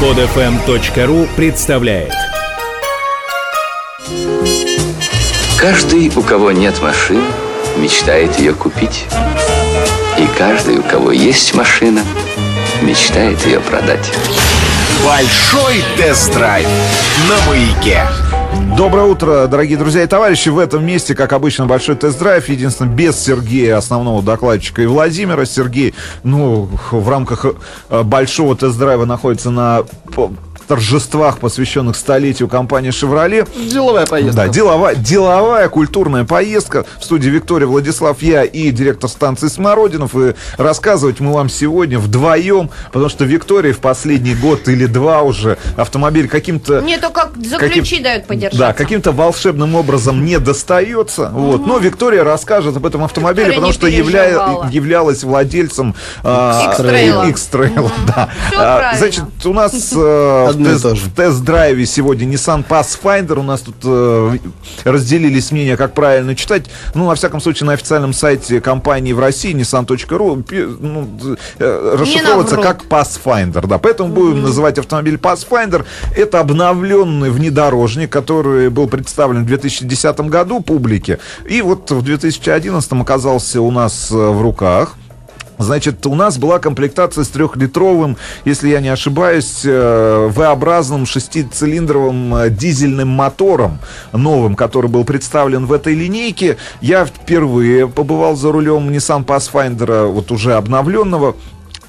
Подфм.ру представляет Каждый, у кого нет машины, мечтает ее купить. И каждый, у кого есть машина, мечтает ее продать. Большой тест-драйв на маяке. Доброе утро, дорогие друзья и товарищи. В этом месте, как обычно, большой тест-драйв. Единственное, без Сергея, основного докладчика, и Владимира. Сергей, ну, в рамках э, большого тест-драйва находится на торжествах, посвященных столетию компании «Шевроле». Деловая поездка. Да, деловая, деловая, культурная поездка. В студии Виктория Владислав, я и директор станции Смородинов. И рассказывать мы вам сегодня вдвоем, потому что Виктория в последний год или два уже автомобиль каким-то... Мне только за каким- ключи дают подержаться. Да, каким-то волшебным образом не достается. Вот. Но Виктория расскажет об этом автомобиле, Виктория потому что явля- являлась владельцем X-Trail. X-Trail, да. Всё А, правильно. Значит, у нас э, Одно и тест- то же. в тест-драйве сегодня Nissan Pathfinder. У нас тут э, разделились мнения, как правильно читать. Ну, во всяком случае, на официальном сайте компании в России nissan.ru ну, э, расшифровывается как Pathfinder, да. Поэтому будем называть автомобиль Pathfinder. Это обновленный внедорожник, который был представлен в 2010 году публике. И вот в 2011 оказался у нас э, в руках. Значит, у нас была комплектация с трехлитровым, если я не ошибаюсь, э, V-образным шестицилиндровым э, дизельным мотором новым, который был представлен в этой линейке. Я впервые побывал за рулем Nissan Pathfinder, вот уже обновленного.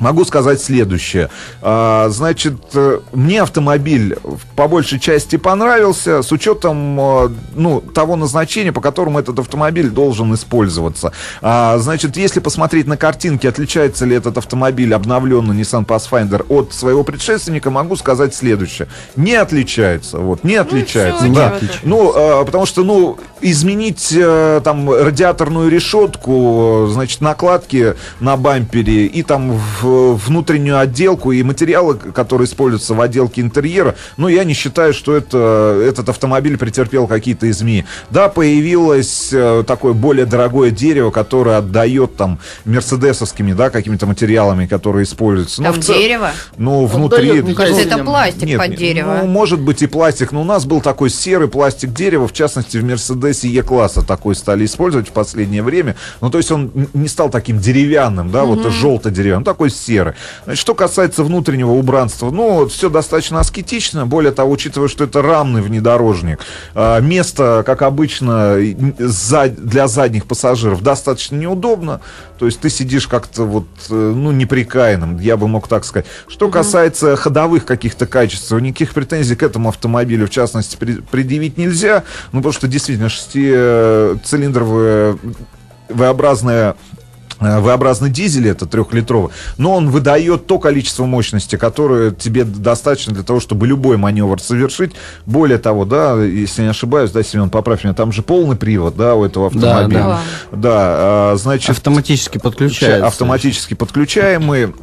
Могу сказать следующее. А, Значит, э, мне автомобиль по большей части понравился с учетом э, ну, того назначения, по которому этот автомобиль должен использоваться. А, Значит, если посмотреть на картинки, отличается ли этот автомобиль, обновленный Nissan Pathfinder, от своего предшественника, могу сказать следующее. Не отличается. Вот, не отличается. всё, да. Ну, потому что, ну, изменить э, там радиаторную решетку, значит, накладки на бампере и там в- внутреннюю отделку и материалы, которые используются в отделке интерьера, ну, я не считаю, что это, этот автомобиль претерпел какие-то изменения. Да, появилось э, такое более дорогое дерево, которое отдает там мерседесовскими, да, какими-то материалами, которые используются. Там в цел- дерево? Ну, внутри... Мне Кажется, это пластик Нет, под не- дерево. Ну, может быть и пластик, но у нас был такой серый пластик дерева, в частности, в Мерседесе Е-класса такой стали использовать в последнее время. Ну, то есть он не стал таким деревянным, да, вот желто-деревянным, такой серый. Значит, что касается внутреннего убранства, ну, все достаточно аскетично, более того, учитывая, что это рамный внедорожник, а, место, как обычно, для задних пассажиров достаточно неудобно, то есть ты сидишь как-то вот, э, ну, неприкаянным, я бы мог так сказать. Что касается ходовых каких-то качеств, никаких претензий к этому автомобилю, в частности, предъявить нельзя, ну, потому что действительно шестицилиндровая V-образная V-образный дизель, это трехлитровый, но он выдает то количество мощности, которое тебе достаточно для того, чтобы любой маневр совершить. Более того, да, если не ошибаюсь, да, Семен, поправь меня, там же полный привод, да, у этого Да, автомобиля. да. Да, а, значит, Автоматически подключается. автоматически подключаемый.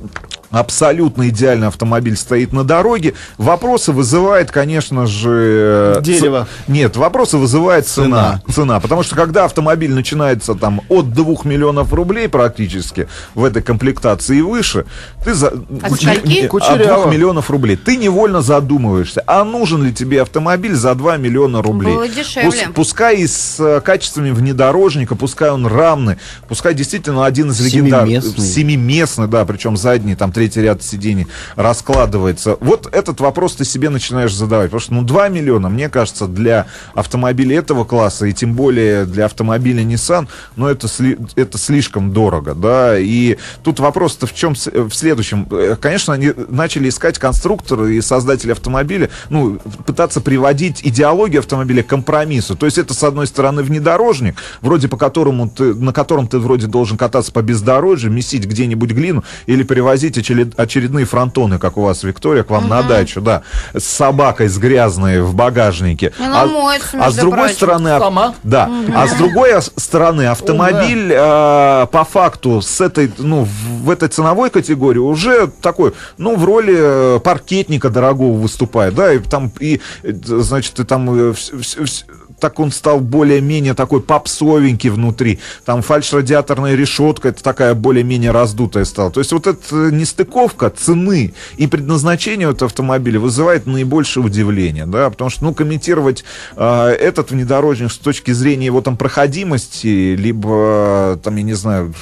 Абсолютно идеальный автомобиль стоит на дороге. Вопросы вызывает, конечно же... э, Дерево. ц- Нет, вопросы вызывает цена. Цена. Потому что когда автомобиль начинается там от 2 миллионов рублей практически в этой комплектации и выше, ты за... От скольки? От Кучеряво. 2 миллионов рублей. Ты невольно задумываешься, а нужен ли тебе автомобиль за 2 миллиона рублей? Было дешевле. Пус- пускай и с э, качествами внедорожника, пускай он рамный, пускай действительно один из легендарных... Семиместный. Семиместный, да, причем задний, там третий ряд сидений раскладывается. Вот этот вопрос ты себе начинаешь задавать. Потому что, ну, 2 миллиона, мне кажется, для автомобиля этого класса, и тем более для автомобиля Nissan, ну, это, сли- это слишком дорого, да. И тут вопрос-то в чем? с- В следующем. Э, Конечно, они начали искать конструкторы и создатели автомобиля, ну, пытаться приводить идеологию автомобиля к компромиссу. То есть это, с одной стороны, внедорожник, вроде по которому ты, на котором ты вроде должен кататься по бездорожью, месить где-нибудь глину или очеред- очередные фронтоны, как у вас, Виктория, к вам на дачу, да, с собакой, с грязной в багажнике. Она моется, а с между другой прочим. стороны... Сама? Да. А с другой стороны, автомобиль э, по факту с этой, ну, в этой ценовой категории уже такой, ну, в роли э, паркетника дорогого выступает, да, и там, и, э, значит, и там э, вс- вс- вс- так он стал более-менее такой попсовенький внутри. Там фальш-радиаторная решетка, это такая более-менее раздутая стала. То есть вот эта нестыковка цены и предназначения этого автомобиля вызывает наибольшее удивление, да, потому что, ну, комментировать э, этот внедорожник с точки зрения его там проходимости, либо, там, я не знаю,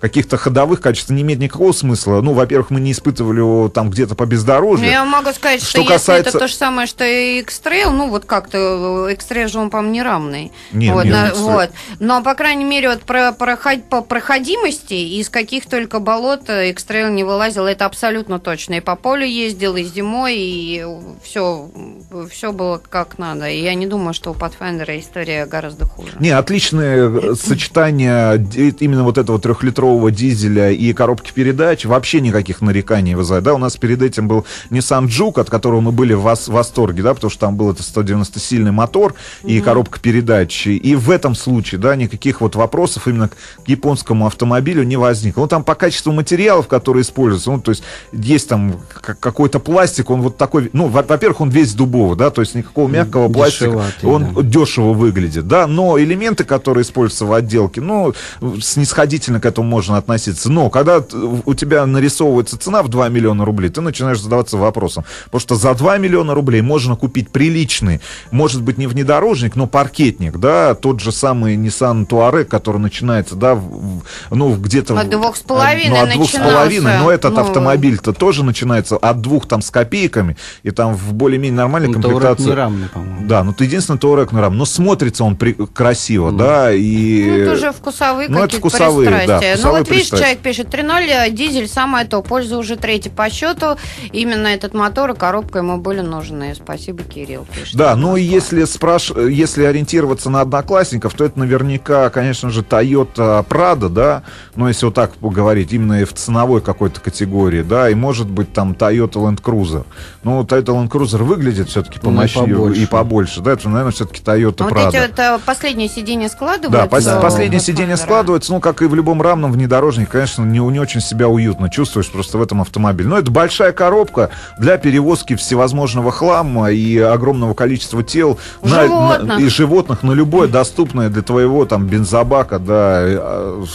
каких-то ходовых качеств не имеет никакого смысла. Ну, во-первых, мы не испытывали его там где-то по Ну, бездорожью. я могу сказать, что, Что если касается- это то же самое, что и X-Trail, ну вот как-то э, X-Trail же он, по-моему, не равный. Нет, вот, нет, на- X-Trail. вот. Но, по крайней мере, вот про, проход- по проходимости из каких только болот э, X-Trail не вылазил, это абсолютно точно. И по полю ездил, и зимой, и все, все было как надо. И я не думаю, что у Pathfinder история гораздо хуже. Не, отличное э, сочетание именно вот этого трехлитрового дизеля и коробки передач. Вообще никаких нареканий вызывает. Да, у нас перед этим был Nissan Juke, от которого мы были в восторге, да, потому что там был это 190-сильный мотор и коробка передач. И в этом случае, да, никаких вот вопросов именно к японскому автомобилю не возникло. Ну, там по качеству материалов, которые используются, ну, то есть есть там какой-то пластик, он вот такой, ну, во- во-первых, он весь дубовый, да, то есть никакого мягкого пластика, он да. дешево выглядит, да, но элементы, которые используются в отделке, ну, снисходительно к этому можно относиться. Но когда у тебя нарисовывается цена в 2 миллиона рублей, ты начинаешь задаваться вопросом. Потому что за 2 миллиона рублей можно купить приличный, может быть, не внедорожник, но паркетник, да, тот же самый Nissan Touareg, который начинается, да, ну, где-то... От двух с половиной Ну, от двух с половиной, но этот Ну, автомобиль-то тоже начинается от двух там с копейками, и там в более-менее нормальной Ну, Таурек комплектации... не по-моему. Да, ну ты единственный Touareg на рам, но смотрится он при- красиво, да, и... Ну, это уже вкусовые Ну, какие-то вкусовые, да, пристрастия. ну, вкусовые вот видишь, человек пишет 3.0, дизель самое то, польза уже третий по счету. Именно этот мотор и коробка ему были нужны. Спасибо, Кирилл. пишет. Да, ну и если, спраш... если ориентироваться на одноклассников, то это наверняка, конечно же, Toyota Prado, да, ну если вот так поговорить, именно в ценовой какой-то категории, да, и может быть там Toyota Land Cruiser. Ну, Toyota Land Cruiser выглядит все-таки Ну, и побольше. и побольше, да, это, наверное, все-таки Toyota А Вот Prado. эти вот э, последние сиденья Да, складываются. пос- Да. последнее сиденье да. складывается, ну, как и в любом рамном внедорожнике, конечно, не, не очень себя уютно чувствуешь просто в этом автомобиле. Но это большая коробка для перевозки всевозможного хлама и огромного количества тел на- Животных. на- и животных на любое доступное для твоего там бензобака, да,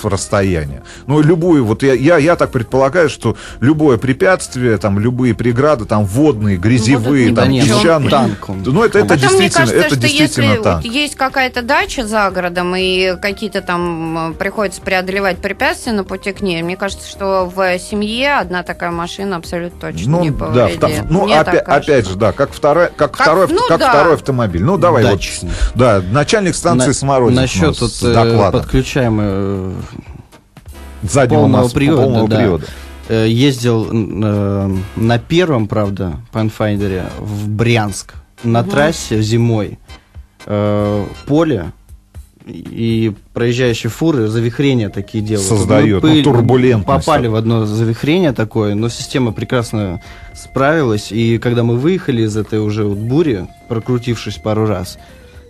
э, расстояние. Ну, любую, вот я, я, я так предполагаю, что любое препятствие, там, любые преграды, там, водные, грязевые, ни там, нет, песчаные. танк он. Ну, это, это Потом, мне действительно, кажется, это что действительно если танк. вот есть какая-то дача за городом и какие-то там э, приходится преодолевать препятствия на пути к ней, мне кажется, что в семье одна такая машина абсолютно точно Ну, не да, повредит. вта- ну Мне так опять, же, да, как, второй, как, Как- второй, ну как да. второй автомобиль. Ну, давай Дачный. вот. Да, начальник станции На- Смородинка Насчет вот, э, доклада. подключаемой э, заднего полного масла, привода, полного да. привода. э, ездил э, на первом, правда, Pathfinder в Брянск на трассе зимой. Э, поле и проезжающие фуры завихрения такие делают. Создает, Мы ну, турбулентность. Попали в одно завихрение такое, но система прекрасно справилась. И когда мы выехали из этой уже вот бури, прокрутившись пару раз,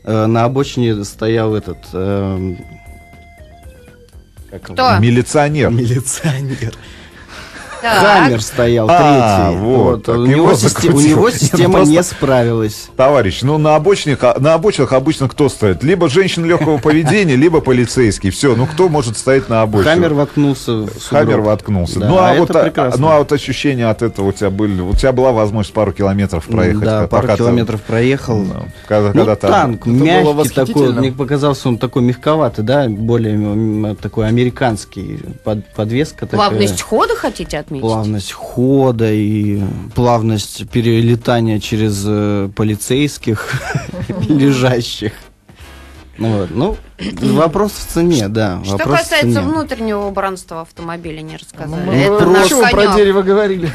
э, на обочине стоял этот... эм, как? Кто? Милиционер. Милиционер. Хаммер стоял А, третий. вот, у, его него у него система просто- не справилась. Товарищ, ну на обочинах, на обочинах обычно кто стоит? Либо женщина легкого поведения, либо полицейский. Все, ну кто может стоять на обочине? Хаммер воткнулся. Хаммер воткнулся. Да, ну, а это вот, а- прекрасно. ну, а вот ощущения от этого у тебя были? У тебя была возможность пару километров проехать? Да, пару километров проехал. Ну, когда, Ну, когда танк, мягкий такой, мне показался он такой мягковатый, да, более такой американский, под- подвеска такая. Плавность хода хотите отметить? Плавность хода и плавность перелетания через э, полицейских лежащих. Ну, ну, вопрос в цене, да. Что вопрос касается цене. внутреннего убранства автомобиля, не рассказали. Мы Это наш чего про дерево говорили?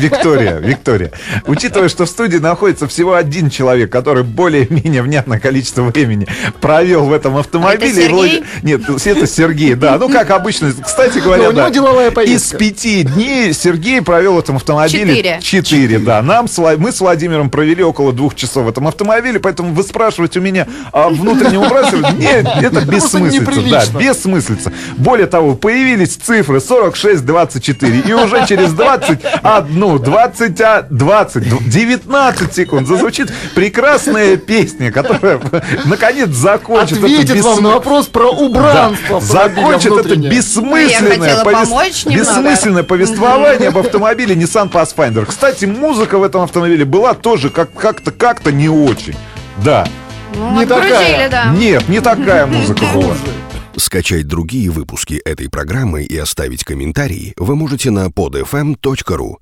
Виктория, Виктория. Учитывая, что в студии находится всего один человек, который более-менее внятное количество времени провел в этом автомобиле. Это Сергей? Нет, это Сергей, да. Ну, как обычно. Кстати говоря, Но у него да. деловая Из поездка. пяти дней Сергей провел в этом автомобиле Четыре. четыре, да. Нам мы с Владимиром провели около двух часов в этом автомобиле, поэтому вы спрашиваете у меня о внутреннем убранстве. Нет, Это бессмыслица, да, бессмыслица. Более того, появились цифры 46, 24, и уже через 21, 20, а, 20, 19 секунд зазвучит прекрасная песня, которая наконец закончит это Ответит вам бессмы- на вопрос про убранство да, закончит это бессмысленное, немного. бессмысленное повествование об автомобиле Nissan Pathfinder. Кстати, музыка в этом автомобиле была тоже как- как-то как-то не очень. Да. Ну, Не такая. да. Нет, не такая музыка была. Скачать другие выпуски этой программы и оставить комментарии вы можете на podfm.ru.